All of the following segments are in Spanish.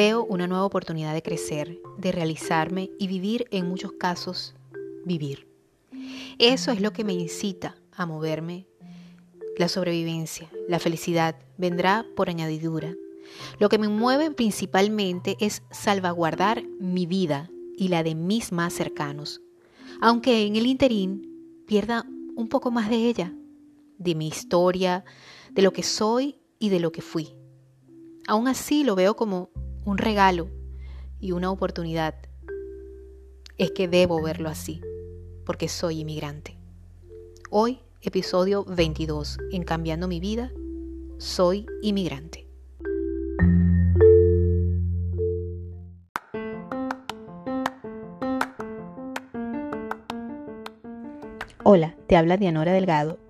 veo una nueva oportunidad de crecer, de realizarme y vivir en muchos casos, vivir. Eso es lo que me incita a moverme. La sobrevivencia, la felicidad vendrá por añadidura. Lo que me mueve principalmente es salvaguardar mi vida y la de mis más cercanos, aunque en el interín pierda un poco más de ella, de mi historia, de lo que soy y de lo que fui. Aún así lo veo como un regalo y una oportunidad. Es que debo verlo así, porque soy inmigrante. Hoy, episodio 22, en Cambiando mi vida, soy inmigrante. Hola, te habla Dianora Delgado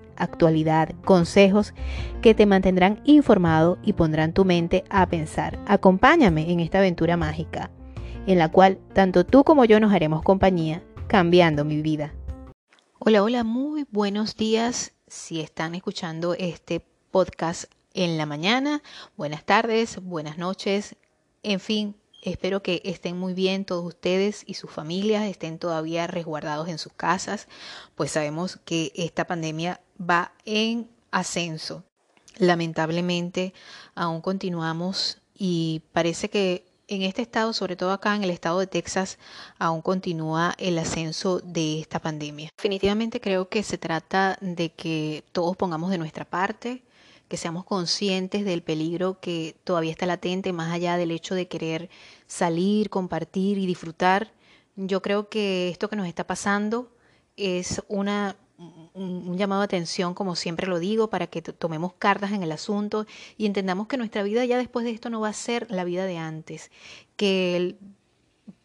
actualidad, consejos que te mantendrán informado y pondrán tu mente a pensar. Acompáñame en esta aventura mágica, en la cual tanto tú como yo nos haremos compañía, cambiando mi vida. Hola, hola, muy buenos días. Si están escuchando este podcast en la mañana, buenas tardes, buenas noches, en fin, Espero que estén muy bien todos ustedes y sus familias, estén todavía resguardados en sus casas, pues sabemos que esta pandemia va en ascenso. Lamentablemente aún continuamos y parece que en este estado, sobre todo acá en el estado de Texas, aún continúa el ascenso de esta pandemia. Definitivamente creo que se trata de que todos pongamos de nuestra parte, que seamos conscientes del peligro que todavía está latente, más allá del hecho de querer salir, compartir y disfrutar. Yo creo que esto que nos está pasando es una, un, llamado de atención, como siempre lo digo, para que tomemos cartas en el asunto y entendamos que nuestra vida ya después de esto no va a ser la vida de antes, que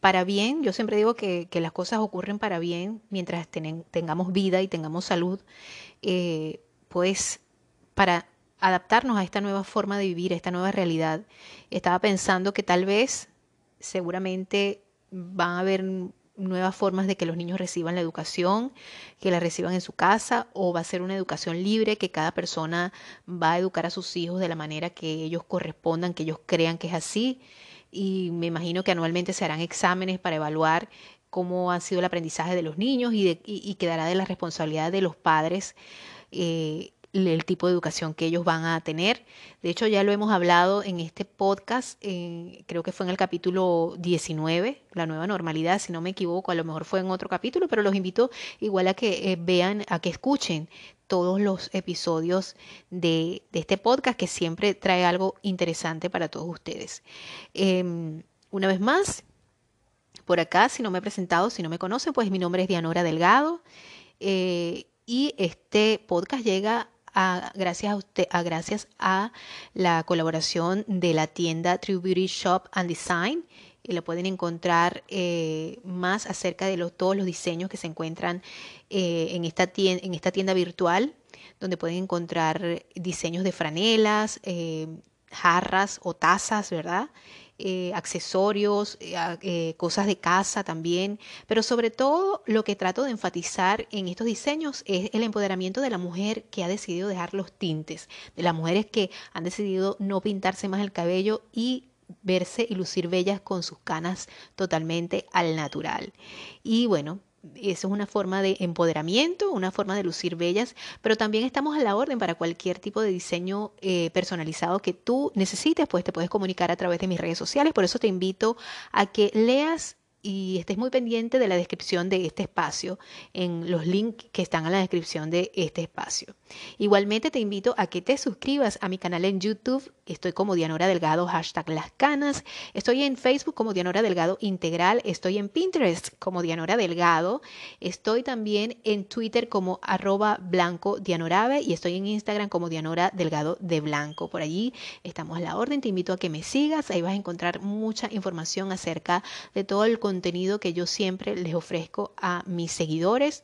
para bien, yo siempre digo que, las cosas ocurren para bien mientras tengamos vida y tengamos salud, eh, pues para adaptarnos a esta nueva forma de vivir, a esta nueva realidad. Estaba pensando que tal vez, seguramente, van a haber nuevas formas de que los niños reciban la educación, que la reciban en su casa, o va a ser una educación libre, que cada persona va a educar a sus hijos de la manera que ellos correspondan, que ellos crean que es así. Y me imagino que anualmente se harán exámenes para evaluar cómo ha sido el aprendizaje de los niños y, y, quedará de la responsabilidad de los padres eh, el tipo de educación que ellos van a tener. De hecho, ya lo hemos hablado en este podcast, creo que fue en el capítulo 19, la nueva normalidad, si no me equivoco, a lo mejor fue en otro capítulo, pero los invito igual a que eh, vean, a que escuchen todos los episodios de, este podcast que siempre trae algo interesante para todos ustedes. Em, una vez más, por acá, si no me he presentado, si no me conocen, pues mi nombre es Dianora Delgado. Eh, y este podcast llega gracias, a usted, a, gracias a la colaboración de la tienda True Beauty Shop and Design. Y lo pueden encontrar eh, más acerca de todos los diseños que se encuentran eh, en, esta tienda, en esta tienda virtual, donde pueden encontrar diseños de franelas, eh, jarras o tazas, ¿verdad? Eh, accesorios, eh, eh, cosas de casa también, pero sobre todo lo que trato de enfatizar en estos diseños es el empoderamiento de la mujer que ha decidido dejar los tintes, de las mujeres que han decidido no pintarse más el cabello y verse y lucir bellas con sus canas totalmente al natural. Y bueno, es una forma de empoderamiento, una forma de lucir bellas, pero también estamos a la orden para cualquier tipo de diseño eh, personalizado que tú necesites, pues te puedes comunicar a través de mis redes sociales. Por eso te invito a que leas y estés muy pendiente de la descripción de este espacio en los links que están en la descripción de este espacio. Igualmente te invito a que te suscribas a mi canal en YouTube. Estoy como Dianora Delgado, hashtag Las Canas. Estoy en Facebook como Dianora Delgado Integral. Estoy en Pinterest como Dianora Delgado. Estoy también en Twitter como arroba blanco y estoy en Instagram como Dianora Delgado de Blanco. Por allí estamos a la orden. Te invito a que me sigas. Ahí vas a encontrar mucha información acerca de todo el contenido que yo siempre les ofrezco a mis seguidores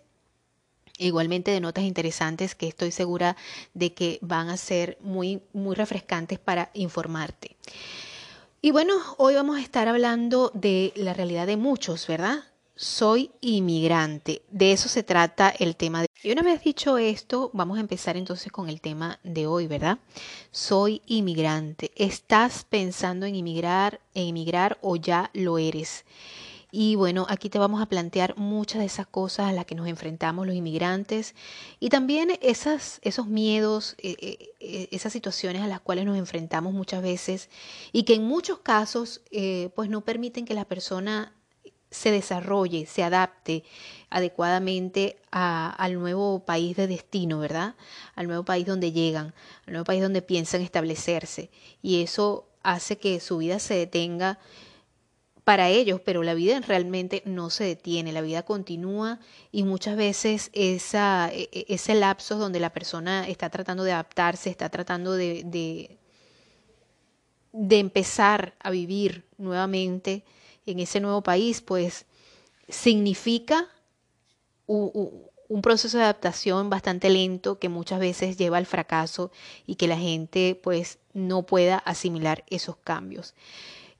igualmente de notas interesantes que estoy segura de que van a ser muy, muy refrescantes para informarte. Y bueno, hoy vamos a estar hablando de la realidad de muchos, ¿verdad? Soy inmigrante. De eso se trata el tema. De... Y una vez dicho esto, vamos a empezar entonces con el tema de hoy, ¿verdad? Soy inmigrante. ¿Estás pensando en inmigrar, en inmigrar o ya lo eres? Y bueno, aquí te vamos a plantear muchas de esas cosas a las que nos enfrentamos los inmigrantes y también esas, esos miedos, eh, eh, eh, esas situaciones a las cuales nos enfrentamos muchas veces y que en muchos casos pues no permiten que la persona se desarrolle, se adapte adecuadamente al nuevo país de destino, ¿verdad? Al nuevo país donde llegan, al nuevo país donde piensan establecerse. Y eso hace que su vida se detenga para ellos, pero la vida realmente no se detiene, la vida continúa y muchas veces esa, e, e, ese lapso donde la persona está tratando de adaptarse, está tratando de, de, de empezar a vivir nuevamente en ese nuevo país, pues significa un, un proceso de adaptación bastante lento que muchas veces lleva al fracaso y que la gente pues no pueda asimilar esos cambios.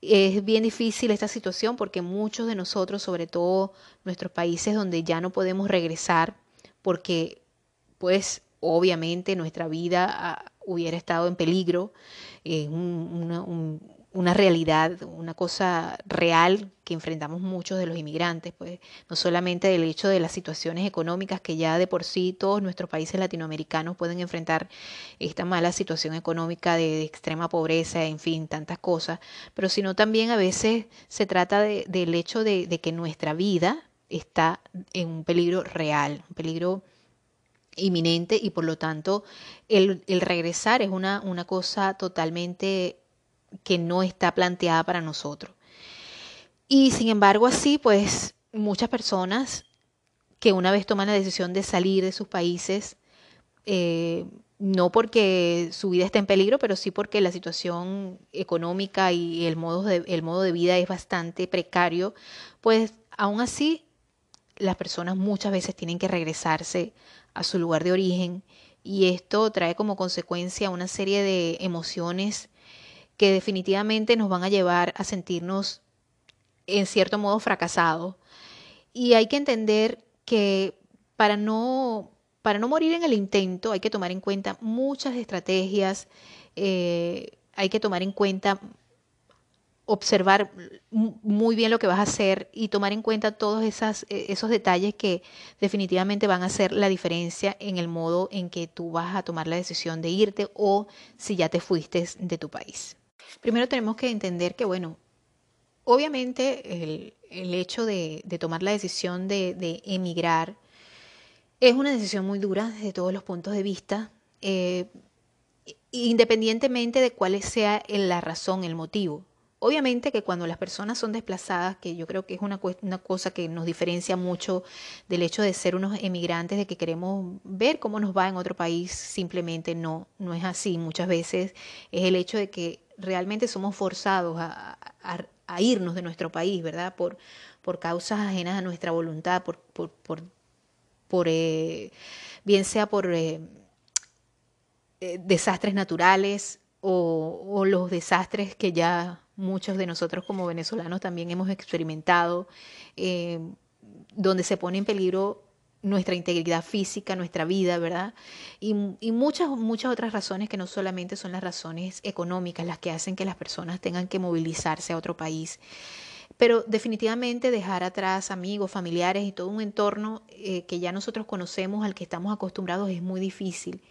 Es bien difícil esta situación porque muchos de nosotros, sobre todo nuestros países donde ya no podemos regresar, porque pues obviamente nuestra vida ah, hubiera estado en peligro, es un, una realidad, una cosa real que enfrentamos muchos de los inmigrantes, pues no solamente del hecho de las situaciones económicas que ya de por sí todos nuestros países latinoamericanos pueden enfrentar esta mala situación económica de, extrema pobreza, en fin, tantas cosas, pero sino también a veces se trata del hecho de, que nuestra vida está en un peligro real, un peligro inminente y por lo tanto el, el regresar es una, una cosa totalmente que no está planteada para nosotros. Y sin embargo, así, pues muchas personas que una vez toman la decisión de salir de sus países, eh, no porque su vida esté en peligro, pero sí porque la situación económica y el modo de, el modo de vida es bastante precario, pues aún así las personas muchas veces tienen que regresarse a su lugar de origen y esto trae como consecuencia una serie de emociones que definitivamente nos van a llevar a sentirnos en cierto modo fracasados. Y hay que entender que para no, para no morir en el intento hay que tomar en cuenta muchas estrategias, eh, hay que tomar en cuenta observar muy bien lo que vas a hacer y tomar en cuenta todos e, esos detalles que definitivamente van a hacer la diferencia en el modo en que tú vas a tomar la decisión de irte o si ya te fuiste de tu país. Primero tenemos que entender que, bueno, obviamente el, el hecho de, de, tomar la decisión de, de, emigrar es una decisión muy dura desde todos los puntos de vista, eh, independientemente de cuál sea la razón, el motivo. Obviamente que cuando las personas son desplazadas, que yo creo que es una, una, cosa que nos diferencia mucho del hecho de ser unos emigrantes, de que queremos ver cómo nos va en otro país, simplemente no, no es así. Muchas veces es el hecho de que realmente somos forzados a, irnos de nuestro país, ¿verdad? Por, por causas ajenas a nuestra voluntad, por, por, por, eh, bien sea por eh, eh, desastres naturales o, los desastres que ya muchos de nosotros como venezolanos también hemos experimentado, donde se pone en peligro nuestra integridad física, nuestra vida, ¿verdad? Y, muchas, muchas otras razones que no solamente son las razones económicas las que hacen que las personas tengan que movilizarse a otro país. Pero definitivamente dejar atrás amigos, familiares y todo un entorno eh, que ya nosotros conocemos, al que estamos acostumbrados, es muy difícil.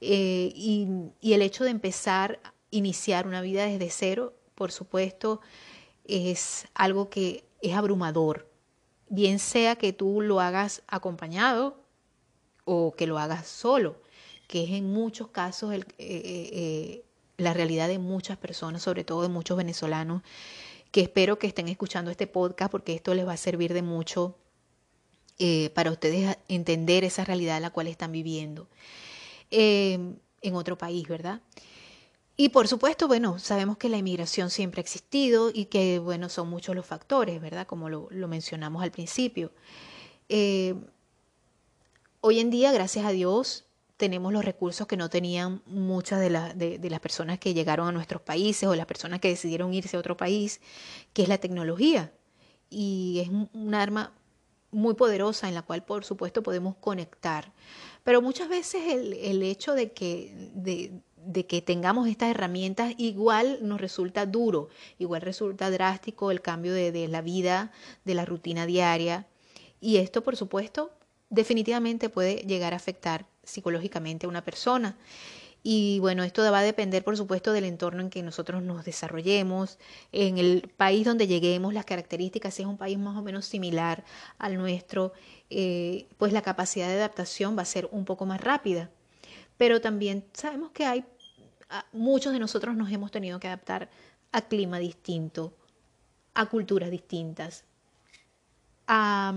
Eh, y, y el hecho de empezar, iniciar una vida desde cero, por supuesto, es algo que es abrumador bien sea que tú lo hagas acompañado o que lo hagas solo, que es en muchos casos eh, eh, eh, la realidad de muchas personas, sobre todo de muchos venezolanos, que espero que estén escuchando este podcast porque esto les va a servir de mucho para ustedes entender esa realidad en la cual están viviendo en otro país, ¿verdad? Y por supuesto, bueno, sabemos que la inmigración siempre ha existido y que, bueno, son muchos los factores, ¿verdad? Como lo, mencionamos al principio. Eh, hoy en día, gracias a Dios, tenemos los recursos que no tenían muchas de, de, las personas que llegaron a nuestros países o las personas que decidieron irse a otro país, que es la tecnología. Y es un arma muy poderosa en la cual, por supuesto, podemos conectar. Pero muchas veces el, hecho de que, que tengamos estas herramientas igual nos resulta duro, igual resulta drástico el cambio de, de la vida, de la rutina diaria. Y esto, por supuesto, definitivamente puede llegar a afectar psicológicamente a una persona. Y bueno, esto va a depender, por supuesto, del entorno en que nosotros nos desarrollemos, en el país donde lleguemos, las características, si es un país más o menos similar al nuestro, eh, pues la capacidad de adaptación va a ser un poco más rápida. Pero también sabemos que hay, muchos de nosotros nos hemos tenido que adaptar a clima distinto, a culturas distintas, a,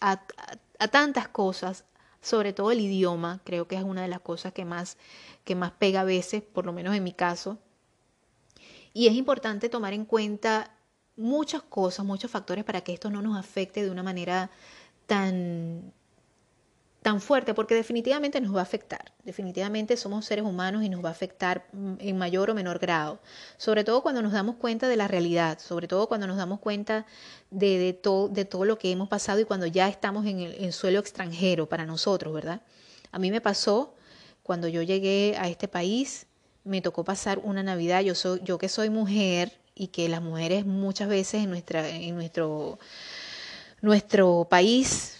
a tantas cosas, sobre todo el idioma, creo que es una de las cosas que más, que más pega a veces, por lo menos en mi caso. Y es importante tomar en cuenta muchas cosas, muchos factores para que esto no nos afecte de una manera tan, tan fuerte, porque definitivamente nos va a afectar. Definitivamente somos seres humanos y nos va a afectar mm, en mayor o menor grado. Sobre todo cuando nos damos cuenta de la realidad, sobre todo cuando nos damos cuenta de, de, de todo lo que hemos pasado y cuando ya estamos en el suelo extranjero para nosotros, ¿verdad? A mí me pasó cuando yo llegué a este país, me tocó pasar una Navidad, yo, soy, yo que soy mujer y que las mujeres muchas veces en, nuestra, en nuestro nuestro país,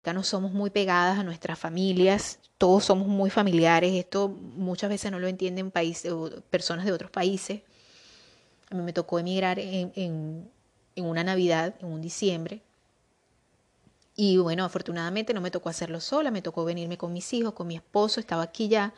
Acá no somos muy pegadas a nuestras familias, todos somos muy familiares, esto muchas veces no lo entienden países, personas de otros países. A mí me tocó emigrar en, en, una Navidad, en un diciembre. Y bueno, afortunadamente no me tocó hacerlo sola, me tocó venirme con mis hijos, con mi esposo, estaba aquí ya.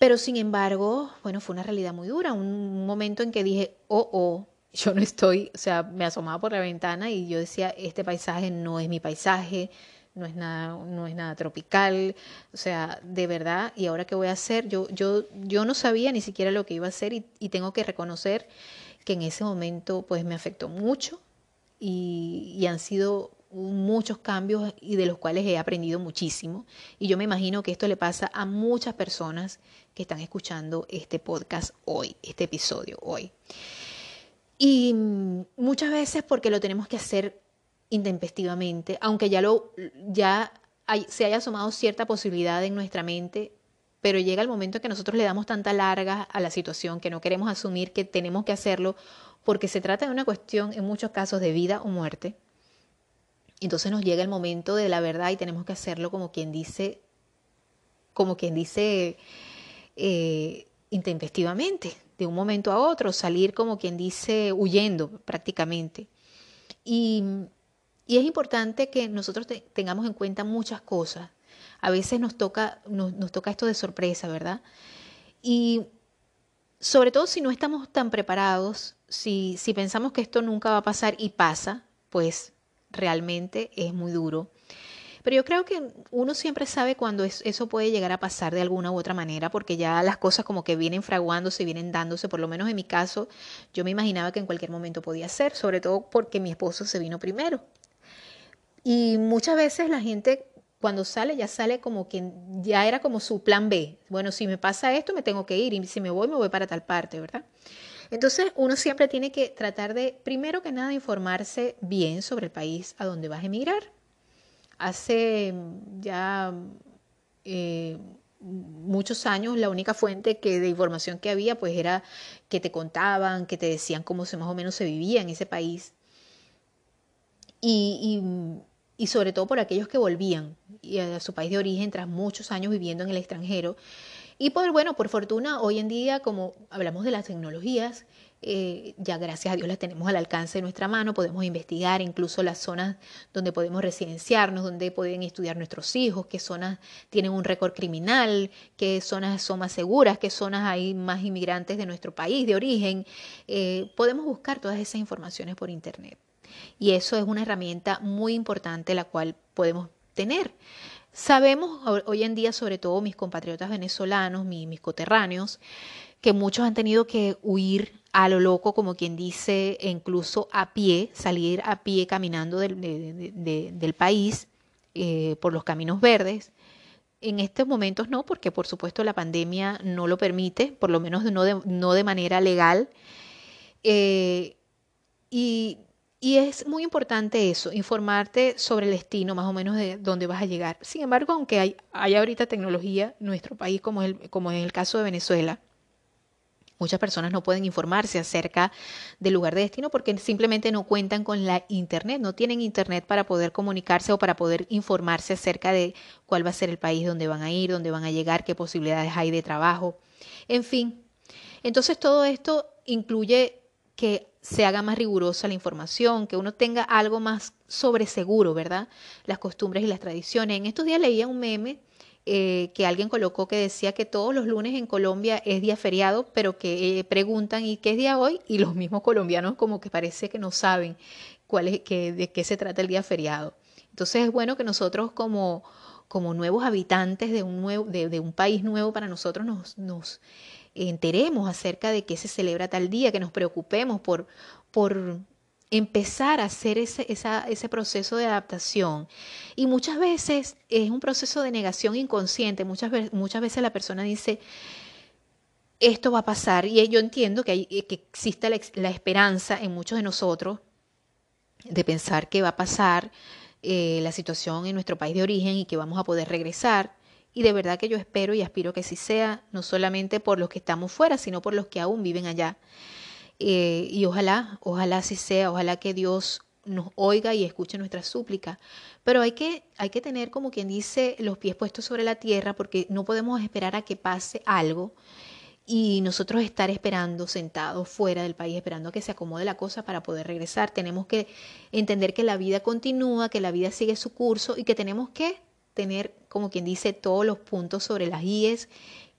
Pero sin embargo, bueno, fue una realidad muy dura, un momento en que dije, oh, oh, yo no estoy, o sea, me asomaba por la ventana y yo decía, este paisaje no es mi paisaje, no es nada, no es nada tropical, o sea, de verdad, y ahora qué voy a hacer, yo, yo, yo no sabía ni siquiera lo que iba a hacer y, tengo que reconocer que en ese momento pues me afectó mucho y, y han sido muchos cambios y de los cuales he aprendido muchísimo. Y yo me imagino que esto le pasa a muchas personas que están escuchando este podcast hoy, este episodio hoy. Y muchas veces porque lo tenemos que hacer intempestivamente, aunque ya, lo, ya se haya asomado cierta posibilidad en nuestra mente, pero llega el momento en que nosotros le damos tanta larga a la situación que no queremos asumir que tenemos que hacerlo porque se trata de una cuestión en muchos casos de vida o muerte. Entonces nos llega el momento de la verdad y tenemos que hacerlo como quien dice, como quien dice, eh, intempestivamente, de un momento a otro, salir como quien dice huyendo prácticamente. Y y es importante que nosotros tengamos en cuenta muchas cosas. A veces nos toca, nos, toca esto de sorpresa, ¿verdad? Y sobre todo si no estamos tan preparados, si, si pensamos que esto nunca va a pasar y pasa, pues realmente es muy duro. Pero yo creo que uno siempre sabe cuando eso puede llegar a pasar de alguna u otra manera, porque ya las cosas como que vienen fraguándose, vienen dándose, por lo menos en mi caso, yo me imaginaba que en cualquier momento podía ser, sobre todo porque mi esposo se vino primero. Y muchas veces la gente cuando sale ya sale como que ya era como su plan B. Bueno, si me pasa esto, me tengo que ir y si me voy, me voy para tal parte, ¿verdad? Entonces uno siempre tiene que tratar de, primero que nada, informarse bien sobre el país a donde vas a emigrar. Hace ya eh, muchos años la única fuente que, de información que había pues era que te contaban, que te decían cómo se más o menos se vivía en ese país. y y sobre todo por aquellos que volvían a su país de origen tras muchos años viviendo en el extranjero, Y por, bueno, por fortuna, hoy en día, como hablamos de las tecnologías, eh, ya gracias a Dios las tenemos al alcance de nuestra mano, podemos investigar incluso las zonas donde podemos residenciarnos, donde pueden estudiar nuestros hijos, qué zonas tienen un récord criminal, qué zonas son más seguras, qué zonas hay más inmigrantes de nuestro país de origen. Eh, podemos buscar todas esas informaciones por Internet. Y eso es una herramienta muy importante la cual podemos tener. Sabemos hoy en día, sobre todo mis compatriotas venezolanos, mis, coterráneos, que muchos han tenido que huir a lo loco, como quien dice, e incluso a pie, salir a pie caminando del, país eh, por los caminos verdes. En estos momentos no, porque por supuesto la pandemia no lo permite, por lo menos no de, no de manera legal. Eh, y y es muy importante eso, informarte sobre el destino más o menos de dónde vas a llegar. Sin embargo, aunque hay, ahorita tecnología nuestro país, como el, como es el caso de Venezuela, muchas personas no pueden informarse acerca del lugar de destino porque simplemente no cuentan con la Internet, no tienen Internet para poder comunicarse o para poder informarse acerca de cuál va a ser el país donde van a ir, dónde van a llegar, qué posibilidades hay de trabajo, en fin. Entonces todo esto incluye que se haga más rigurosa la información, que uno tenga algo más sobre seguro, ¿verdad? Las costumbres y las tradiciones. En estos días leía un meme eh, que alguien colocó que decía que todos los lunes en Colombia es día feriado, pero que eh, preguntan ¿y qué es día hoy? Y los mismos colombianos como que parece que no saben cuál es, que, de qué se trata el día feriado. Entonces es bueno que nosotros como, como nuevos habitantes de un, nuevo, de, de un país nuevo para nosotros nos, nos enteremos acerca de qué se celebra tal día, que nos preocupemos por, por empezar a hacer ese, ese proceso de adaptación. Y muchas veces es un proceso de negación inconsciente. Muchas, veces, muchas veces la persona dice, esto va a pasar. Y yo entiendo que, hay, que existe la, la, esperanza en muchos de nosotros de pensar que va a pasar eh, la situación en nuestro país de origen y que vamos a poder regresar. Y de verdad que yo espero y aspiro que sí sea, no solamente por los que estamos fuera, sino por los que aún viven allá. Eh, y ojalá, ojalá así sea, ojalá que Dios nos oiga y escuche nuestra súplica. Pero hay que, hay que tener, como quien dice, los pies puestos sobre la tierra, porque no podemos esperar a que pase algo y nosotros estar esperando sentados fuera del país, esperando a que se acomode la cosa para poder regresar. Tenemos que entender que la vida continúa, que la vida sigue su curso y que tenemos que tener, como quien dice, todos los puntos sobre las IES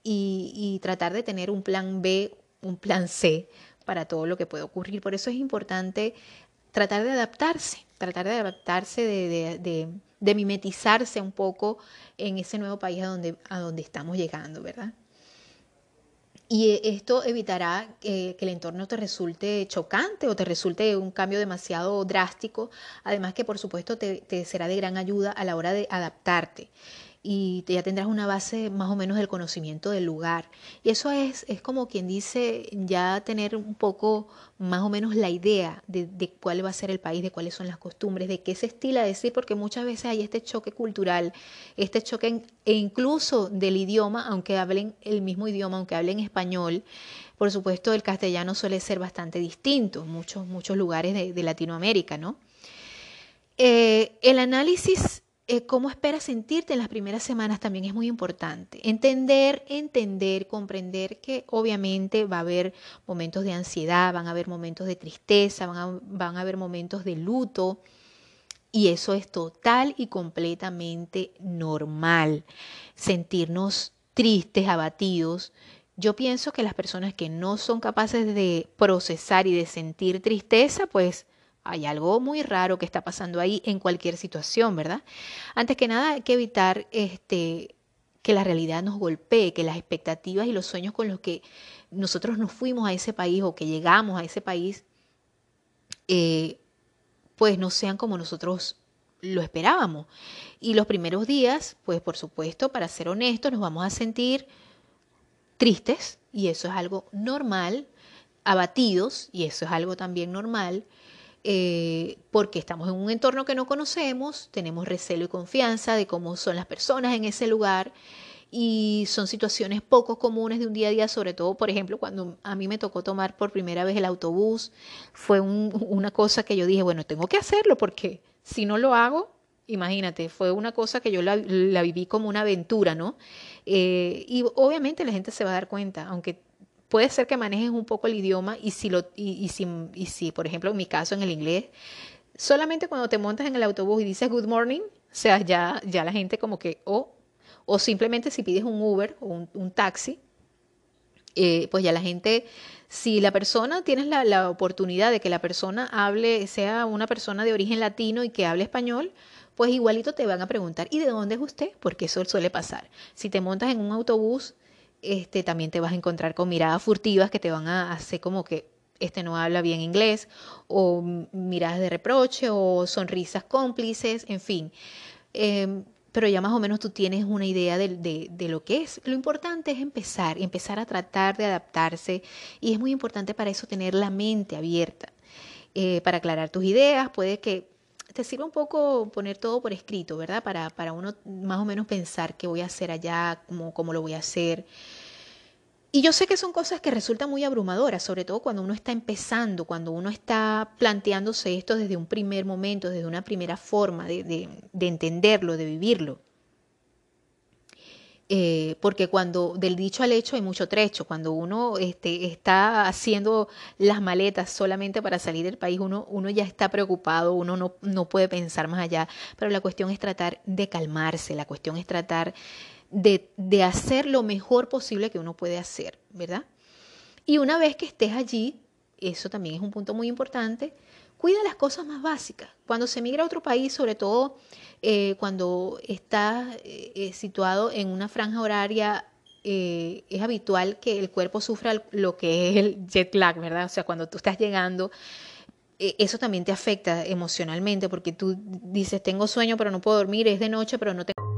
y, tratar de tener un plan B, un plan C para todo lo que puede ocurrir. Por eso es importante tratar de adaptarse, tratar de adaptarse, de, mimetizarse un poco en ese nuevo país a donde, a donde estamos llegando, ¿verdad? Y eh, esto evitará que el entorno te resulte chocante o te resulte un cambio demasiado drástico, además que por supuesto te será de gran ayuda a la hora de adaptarte y ya tendrás una base más o menos del conocimiento del lugar. Y eso es, es como quien dice ya tener un poco más o menos la idea de, de, cuál va a ser el país, de cuáles son las costumbres, de qué se estila decir, porque muchas veces hay este choque cultural, este choque e incluso del idioma, aunque hablen el mismo idioma, aunque hablen español. Por supuesto, el castellano suele ser bastante distinto en muchos, muchos lugares de, Latinoamérica, ¿no? Eh, el análisis eh, cómo esperas sentirte en las primeras semanas también es muy importante. Entender, entender, comprender que obviamente va a haber momentos de ansiedad, van a haber momentos de tristeza, van a, van a haber momentos de luto. Y eso es total y completamente normal. Sentirnos tristes, abatidos. Yo pienso que las personas que no son capaces de procesar y de sentir tristeza, pues hay algo muy raro que está pasando ahí en cualquier situación, ¿verdad? Antes que nada hay que evitar este, que la realidad nos golpee, que las expectativas y los sueños con los que nosotros nos fuimos a ese país o que llegamos a ese país, eh, pues no sean como nosotros lo esperábamos. Y los primeros días, pues por supuesto, para ser honestos, nos vamos a sentir tristes y eso es algo normal, abatidos y eso es algo también normal, eh, porque estamos en un entorno que no conocemos, tenemos recelo y confianza de cómo son las personas en ese lugar y son situaciones poco comunes de un día a día, sobre todo, por ejemplo, cuando a mí me tocó tomar por primera vez el autobús, fue una cosa que yo dije, bueno, tengo que hacerlo porque si no lo hago, imagínate, fue una cosa que yo la, viví como una aventura, ¿no? Eh, y obviamente la gente se va a dar cuenta, aunque puede ser que manejes un poco el idioma y si, lo, y, si, y si, por ejemplo, en mi caso en el inglés, solamente cuando te montas en el autobús y dices good morning, o sea, ya, ya la gente como que, oh, o simplemente si pides un Uber o un, taxi, eh, pues ya la gente, si la persona, tienes la, la, oportunidad de que la persona hable, sea una persona de origen latino y que hable español, pues igualito te van a preguntar, ¿y de dónde es usted? Porque eso suele pasar. Si te montas en un autobús, este, también te vas a encontrar con miradas furtivas que te van a hacer como que este no habla bien inglés, o miradas de reproche, o sonrisas cómplices, en fin. Em, pero ya más o menos tú tienes una idea de, de, lo que es. Lo importante es empezar, empezar a tratar de adaptarse y es muy importante para eso tener la mente abierta, eh, para aclarar tus ideas. Puede que te sirva un poco poner todo por escrito, ¿verdad? Para, para uno más o menos pensar qué voy a hacer allá, cómo, cómo lo voy a hacer. Y yo sé que son cosas que resultan muy abrumadoras, sobre todo cuando uno está empezando, cuando uno está planteándose esto desde un primer momento, desde una primera forma de, de entenderlo, de vivirlo. Eh, porque cuando del dicho al hecho hay mucho trecho, cuando uno este, está haciendo las maletas solamente para salir del país, uno, uno ya está preocupado, uno no, no puede pensar más allá, pero la cuestión es tratar de calmarse, la cuestión es tratar de, de hacer lo mejor posible que uno puede hacer, ¿verdad? Y una vez que estés allí, eso también es un punto muy importante, cuida las cosas más básicas. Cuando se migra a otro país, sobre todo eh, cuando está eh, eh, situado en una franja horaria, es habitual que el cuerpo sufra lo que es el jet lag, ¿verdad? O sea, cuando tú estás llegando, eso también te afecta emocionalmente porque tú dices, tengo sueño pero no puedo dormir, es de noche pero no tengo...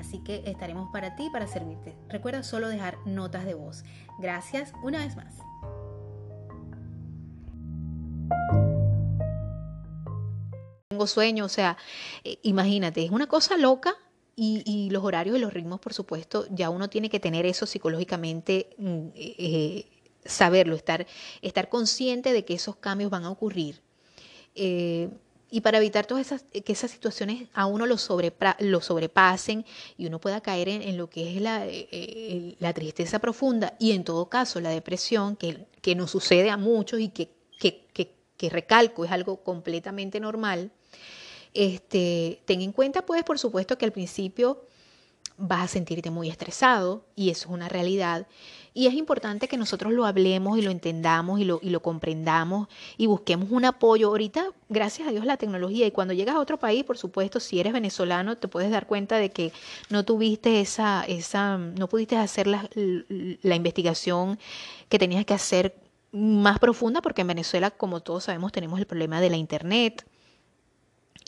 Así que estaremos para ti, para servirte. Recuerda solo dejar notas de voz. Gracias una vez más. Tengo sueño, o sea, eh, imagínate, es una cosa loca y, los horarios y los ritmos, por supuesto, ya uno tiene que tener eso psicológicamente, mm, eh, eh, saberlo, estar, estar consciente de que esos cambios van a ocurrir y para evitar todas esas, que esas situaciones a uno lo, lo sobrepasen y uno pueda caer en, lo que es la, eh, eh, la, tristeza profunda y en todo caso la depresión, que, que nos sucede a muchos y que, que, que, recalco es algo completamente normal, este, ten en cuenta pues por supuesto que al principio vas a sentirte muy estresado y eso es una realidad. Y es importante que nosotros lo hablemos y lo entendamos y lo, y lo comprendamos y busquemos un apoyo. Ahorita, gracias a Dios, la tecnología. Y cuando llegas a otro país, por supuesto, si eres venezolano, te puedes dar cuenta de que no tuviste esa, esa no pudiste hacer la, la investigación que tenías que hacer más profunda, porque en Venezuela, como todos sabemos, tenemos el problema de la Internet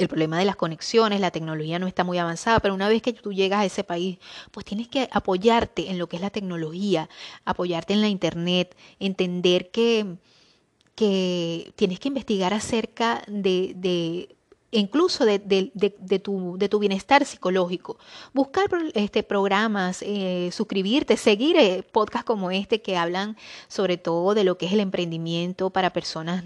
el problema de las conexiones, la tecnología no está muy avanzada, pero una vez que tú llegas a ese país, pues tienes que apoyarte en lo que es la tecnología, apoyarte en la internet, entender que, que tienes que investigar acerca de, de incluso de, de, tu, de tu bienestar psicológico. Buscar este, programas, eh, suscribirte, seguir eh, podcasts como este que hablan sobre todo de lo que es el emprendimiento para personas,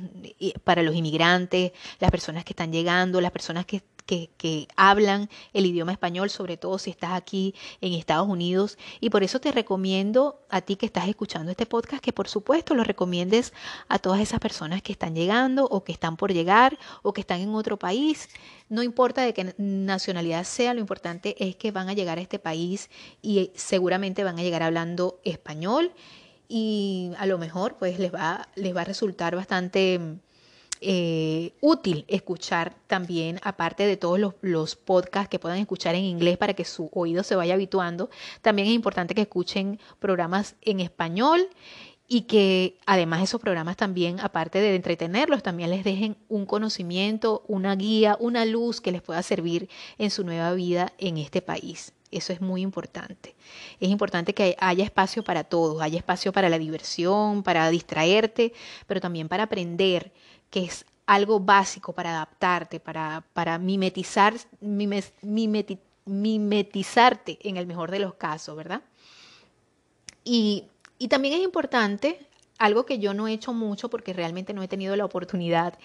para los inmigrantes, las personas que están llegando, las personas que que, hablan el idioma español, sobre todo si estás aquí en Estados Unidos. Y por eso te recomiendo a ti que estás escuchando este podcast que por supuesto lo recomiendes a todas esas personas que están llegando o que están por llegar o que están en otro país. No importa de qué nacionalidad sea, lo importante es que van a llegar a este país y seguramente van a llegar hablando español y a lo mejor pues les va, les va a resultar bastante eh, útil escuchar también, aparte de todos los, podcasts que puedan escuchar en inglés para que su oído se vaya habituando, también es importante que escuchen programas en español y que además esos programas también, aparte de entretenerlos, también les dejen un conocimiento, una guía, una luz que les pueda servir en su nueva vida en este país. Eso es muy importante. Es importante que haya espacio para todos, haya espacio para la diversión, para distraerte, pero también para aprender, que es algo básico para adaptarte, para, para mimetizar, mimetizarte en el mejor de los casos, ¿verdad? Y, y también es importante, algo que yo no he hecho mucho porque realmente no he tenido la oportunidad,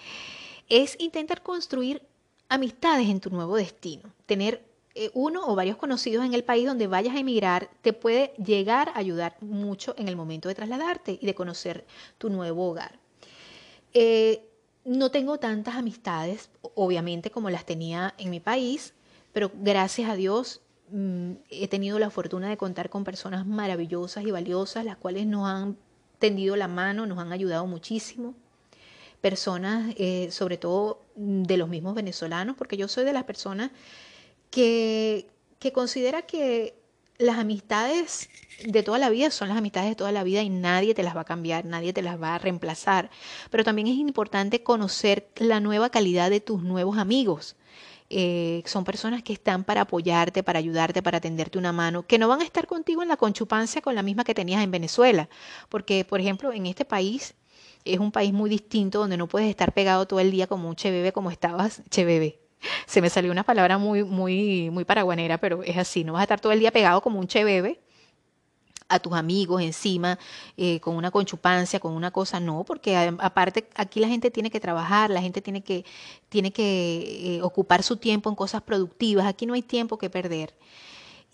es intentar construir amistades en tu nuevo destino, tener uno o varios conocidos en el país donde vayas a emigrar te puede llegar a ayudar mucho en el momento de trasladarte y de conocer tu nuevo hogar. Eh, no tengo tantas amistades, obviamente, como las tenía en mi país, pero gracias a Dios mm, he tenido la fortuna de contar con personas maravillosas y valiosas, las cuales nos han tendido la mano, nos han ayudado muchísimo. Personas, eh, sobre todo de los mismos venezolanos, porque yo soy de las personas que, considera que las amistades de toda la vida son las amistades de toda la vida y nadie te las va a cambiar, nadie te las va a reemplazar. Pero también es importante conocer la nueva calidad de tus nuevos amigos. Eh, son personas que están para apoyarte, para ayudarte, para tenderte una mano, que no van a estar contigo en la conchupancia con la misma que tenías en Venezuela. Porque, por ejemplo, en este país es un país muy distinto donde no puedes estar pegado todo el día como un chebebe como estabas, chebebe, se me salió una palabra muy, muy, muy paraguanera, pero es así, no vas a estar todo el día pegado como un chebebe a tus amigos encima, eh, con una conchupancia, con una cosa, no, porque aparte aquí la gente tiene que trabajar, la gente tiene que, tiene que eh, ocupar su tiempo en cosas productivas, aquí no hay tiempo que perder.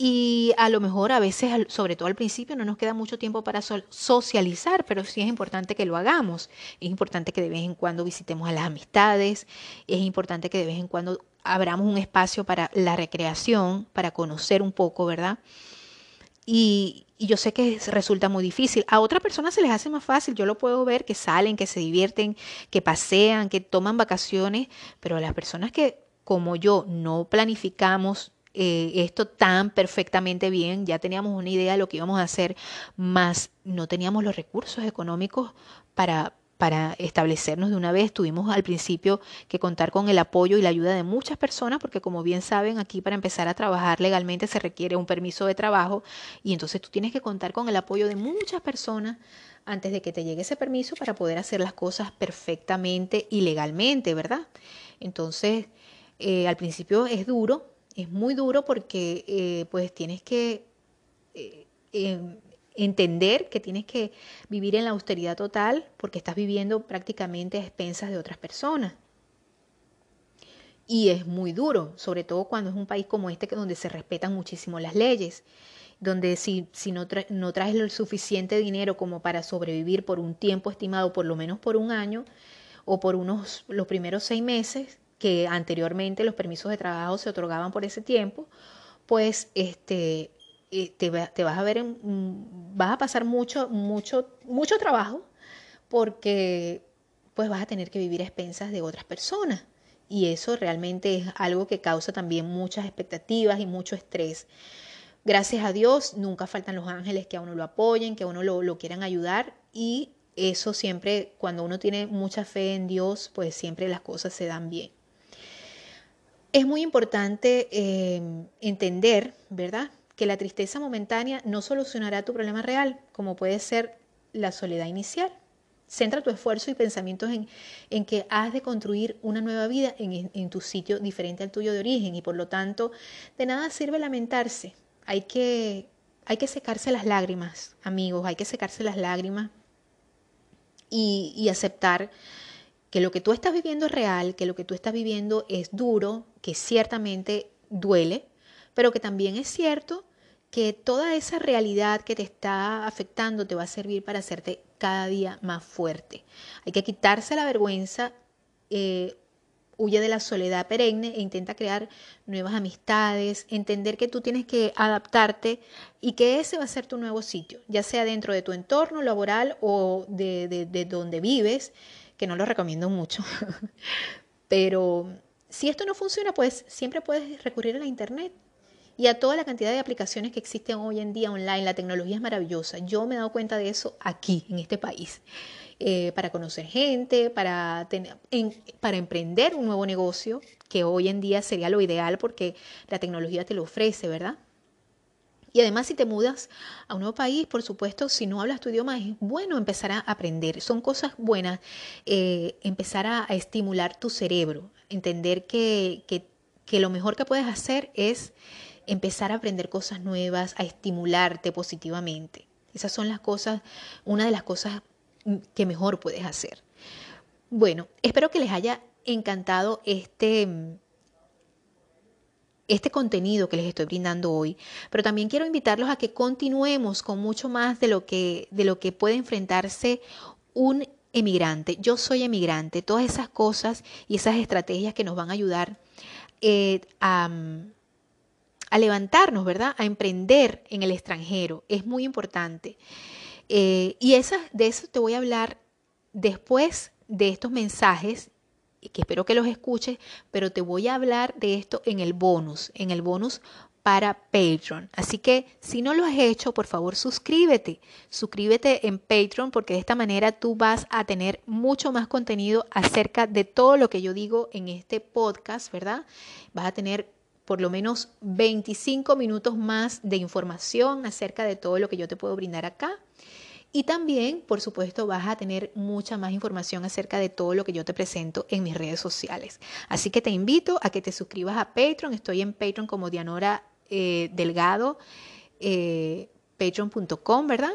Y a lo mejor a veces, sobre todo al principio, no nos queda mucho tiempo para socializar, pero sí es importante que lo hagamos. Es importante que de vez en cuando visitemos a las amistades, es importante que de vez en cuando abramos un espacio para la recreación, para conocer un poco, ¿verdad? Y, yo sé que resulta muy difícil. A otras personas se les hace más fácil. Yo lo puedo ver que salen, que se divierten, que pasean, que toman vacaciones, pero a las personas que, como yo, no planificamos eh, esto tan perfectamente bien, ya teníamos una idea de lo que íbamos a hacer, más no teníamos los recursos económicos para, para establecernos de una vez. Tuvimos al principio que contar con el apoyo y la ayuda de muchas personas, porque como bien saben, aquí para empezar a trabajar legalmente se requiere un permiso de trabajo y entonces tú tienes que contar con el apoyo de muchas personas antes de que te llegue ese permiso para poder hacer las cosas perfectamente y legalmente, ¿verdad? Entonces, eh, al principio es duro, es muy duro porque eh, pues tienes que eh, em, entender que tienes que vivir en la austeridad total porque estás viviendo prácticamente a expensas de otras personas. Y es muy duro, sobre todo cuando es un país como este donde se respetan muchísimo las leyes, donde si, si no, no traes el suficiente dinero como para sobrevivir por un tiempo estimado, por lo menos por un año o por unos los primeros seis meses, que anteriormente los permisos de trabajo se otorgaban por ese tiempo, pues este, eh, te, te, vas a ver, vas a pasar mucho, mucho, mucho trabajo porque pues vas a tener que vivir a expensas de otras personas. Y eso realmente es algo que causa también muchas expectativas y mucho estrés. Gracias a Dios, nunca faltan los ángeles que a uno lo apoyen, que a uno lo quieran ayudar y eso siempre, cuando uno tiene mucha fe en Dios, pues siempre las cosas se dan bien. Es muy importante eh, entender, ¿verdad?, que la tristeza momentánea no solucionará tu problema real, como puede ser la soledad inicial. Centra tu esfuerzo y pensamientos en, que has de construir una nueva vida en, en, tu sitio diferente al tuyo de origen y por lo tanto de nada sirve lamentarse. Hay que, hay que secarse las lágrimas, amigos, hay que secarse las lágrimas y, y aceptar que lo que tú estás viviendo es real, que lo que tú estás viviendo es duro, que ciertamente duele, pero que también es cierto que toda esa realidad que te está afectando te va a servir para hacerte cada día más fuerte. Hay que quitarse la vergüenza, eh, huye de la soledad perenne e intenta crear nuevas amistades, entender que tú tienes que adaptarte y que ese va a ser tu nuevo sitio, ya sea dentro de tu entorno laboral o de, de donde vives que no lo recomiendo mucho. Pero si esto no funciona, pues siempre puedes recurrir a la internet y a toda la cantidad de aplicaciones que existen hoy en día online. La tecnología es maravillosa. Yo me he dado cuenta de eso aquí, en este país. Eh, para conocer gente, para, tener, para emprender un nuevo negocio, que hoy en día sería lo ideal porque la tecnología te lo ofrece, ¿verdad? Y además si te mudas a un nuevo país, por supuesto, si no hablas tu idioma, es bueno empezar a aprender. Son cosas buenas eh, empezar a, estimular tu cerebro, entender que, que lo mejor que puedes hacer es empezar a aprender cosas nuevas, a estimularte positivamente. Esas son las cosas, una de las cosas que mejor puedes hacer. Bueno, espero que les haya encantado este, este contenido que les estoy brindando hoy, pero también quiero invitarlos a que continuemos con mucho más de lo que, de lo que puede enfrentarse un emigrante. Yo soy emigrante, todas esas cosas y esas estrategias que nos van a ayudar eh, a, levantarnos, ¿verdad? A emprender en el extranjero. Es muy importante. Eh, y esa, de eso te voy a hablar después de estos mensajes, que espero que los escuches, pero te voy a hablar de esto en el bonus, en el bonus para Patreon. Así que si no lo has hecho, por favor suscríbete. Suscríbete en Patreon porque de esta manera tú vas a tener mucho más contenido acerca de todo lo que yo digo en este podcast, ¿verdad? Vas a tener por lo menos 25 minutos más de información acerca de todo lo que yo te puedo brindar acá. Y también, por supuesto, vas a tener mucha más información acerca de todo lo que yo te presento en mis redes sociales. Así que te invito a que te suscribas a Patreon. Estoy en Patreon como Dianora eh, Delgado, eh, patreon.com, ¿verdad?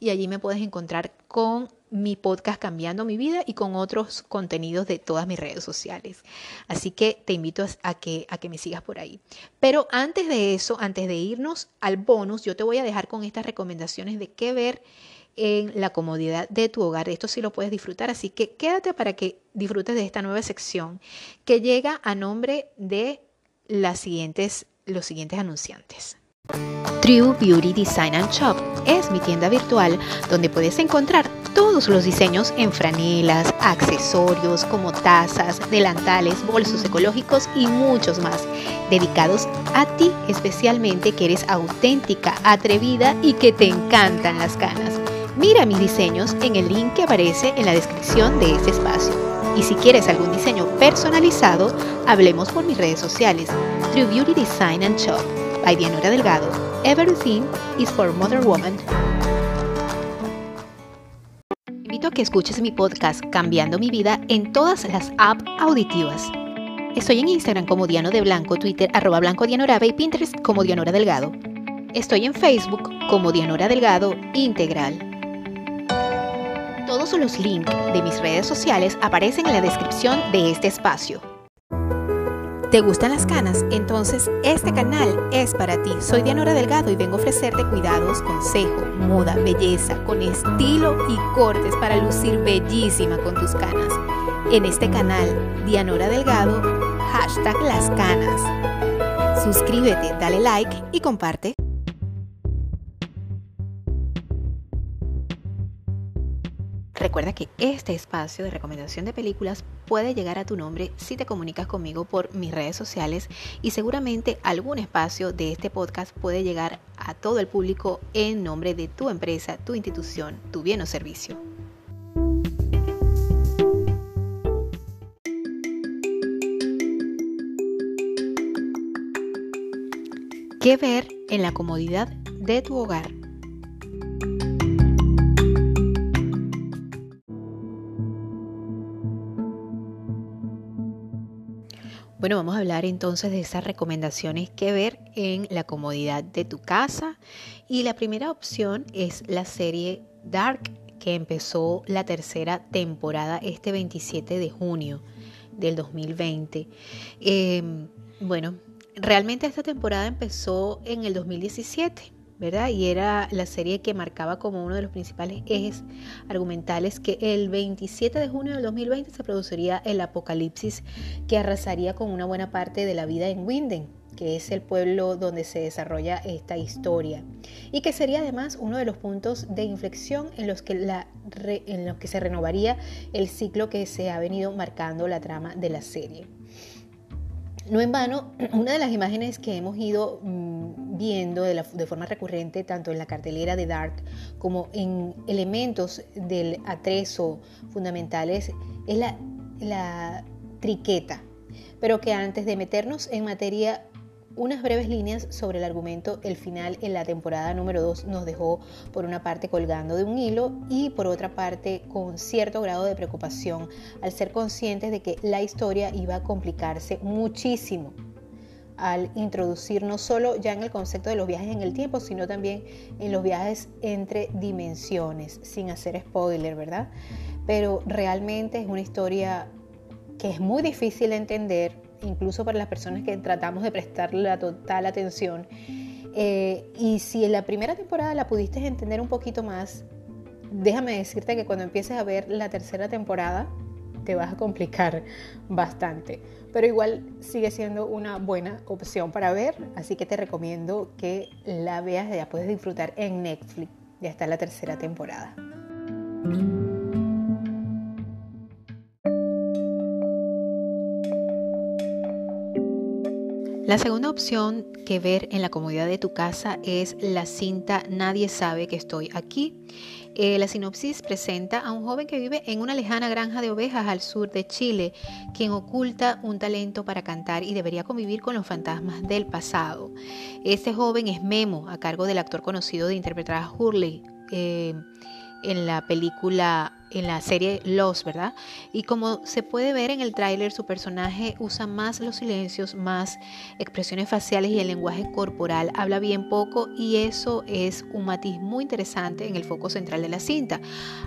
Y allí me puedes encontrar con mi podcast Cambiando mi vida y con otros contenidos de todas mis redes sociales. Así que te invito a que, a que me sigas por ahí. Pero antes de eso, antes de irnos al bonus, yo te voy a dejar con estas recomendaciones de qué ver en la comodidad de tu hogar. Esto sí lo puedes disfrutar, así que quédate para que disfrutes de esta nueva sección que llega a nombre de los siguientes anunciantes. True Beauty Design and Shop es mi tienda virtual donde puedes encontrar todos los diseños en franelas, accesorios como tazas, delantales, bolsos ecológicos y muchos más, dedicados a ti especialmente que eres auténtica, atrevida y que te encantan las canas. Mira mis diseños en el link que aparece en la descripción de este espacio. Y si quieres algún diseño personalizado, hablemos por mis redes sociales, True Beauty Design and Shop by Dianora Delgado. Everything is for Mother Woman. Invito a que escuches mi podcast Cambiando mi vida en todas las apps auditivas. Estoy en Instagram como Diano de Blanco, Twitter arroba Blanco Dianoraba y Pinterest como Dianora Delgado. Estoy en Facebook como Dianora Delgado Integral. Todos los links de mis redes sociales aparecen en la descripción de este espacio. ¿Te gustan las canas? Entonces este canal es para ti. Soy Dianora Delgado y vengo a ofrecerte cuidados, consejo, moda, belleza, con estilo y cortes para lucir bellísima con tus canas. En este canal, Dianora Delgado, hashtag las canas. Suscríbete, dale like y comparte. Recuerda que este espacio de recomendación de películas puede llegar a tu nombre si te comunicas conmigo por mis redes sociales y seguramente algún espacio de este podcast puede llegar a todo el público en nombre de tu empresa, tu institución, tu bien o servicio. ¿Qué ver en la comodidad de tu hogar? Bueno, vamos a hablar entonces de esas recomendaciones que ver en la comodidad de tu casa. Y la primera opción es la serie Dark, que empezó la tercera temporada este 27 de junio del 2020. Em, bueno, realmente esta temporada empezó en el 2017 ¿verdad? Y era la serie que marcaba como uno de los principales ejes argumentales que el 27 de junio del 2020 se produciría el apocalipsis que arrasaría con una buena parte de la vida en Winden, que es el pueblo donde se desarrolla esta historia y que sería además uno de los puntos de inflexión en los que, la, en los que se renovaría el ciclo que se ha venido marcando la trama de la serie. No en vano, una de las imágenes que hemos ido mm, viendo de, forma recurrente, tanto en la cartelera de Dark como en elementos del atrezo fundamentales, es la, la triqueta. Pero que antes de meternos en materia unas breves líneas sobre el argumento, el final en la temporada número 2 nos dejó por una parte colgando de un hilo y por otra parte con cierto grado de preocupación al ser conscientes de que la historia iba a complicarse muchísimo al introducir no solo ya en el concepto de los viajes en el tiempo, sino también en los viajes entre dimensiones, sin hacer spoiler, ¿verdad? Pero realmente es una historia que es muy difícil de entender, incluso para las personas que tratamos de prestarle la total atención. Eh, y si en la primera temporada la pudiste entender un poquito más, déjame decirte que cuando empieces a ver la tercera temporada, te vas a complicar bastante. Pero igual sigue siendo una buena opción para ver, así que te recomiendo que la veas, ya puedes disfrutar en Netflix. Ya está la tercera temporada. La segunda opción que ver en la comodidad de tu casa es la cinta Nadie sabe que estoy aquí. Eh, la sinopsis presenta a un joven que vive en una lejana granja de ovejas al sur de Chile, quien oculta un talento para cantar y debería convivir con los fantasmas del pasado. Este joven es Memo, a cargo del actor conocido de interpretar a Hurley. Eh, en la película, en la serie Los, ¿verdad? Y como se puede ver en el tráiler, su personaje usa más los silencios, más expresiones faciales y el lenguaje corporal, habla bien poco y eso es un matiz muy interesante en el foco central de la cinta.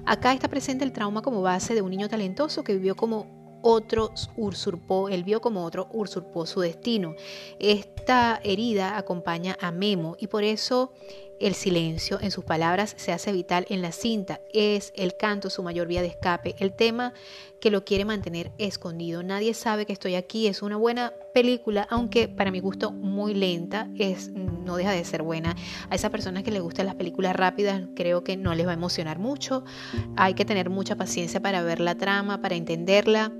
Acá está presente el trauma como base de un niño talentoso que vivió como otro usurpó, él vio como otro usurpó su destino. Esta herida acompaña a Memo y por eso el silencio en sus palabras se hace vital en la cinta. Es el canto su mayor vía de escape, el tema que lo quiere mantener escondido. Nadie sabe que estoy aquí. Es una buena película, aunque para mi gusto muy lenta, es, no deja de ser buena. A esas personas que les gustan las películas rápidas, creo que no les va a emocionar mucho. Hay que tener mucha paciencia para ver la trama, para entenderla,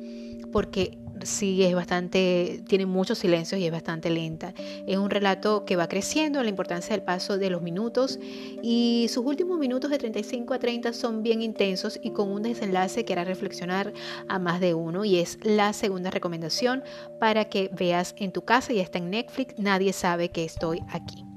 porque sí es bastante, tiene muchos silencios y es bastante lenta. Es un relato que va creciendo, la importancia del paso de los minutos y sus últimos minutos de 35 a 30 son bien intensos y con un desenlace que hará reflexionar a más de uno y es la segunda recomendación para que veas en tu casa y está en Netflix, nadie sabe que estoy aquí.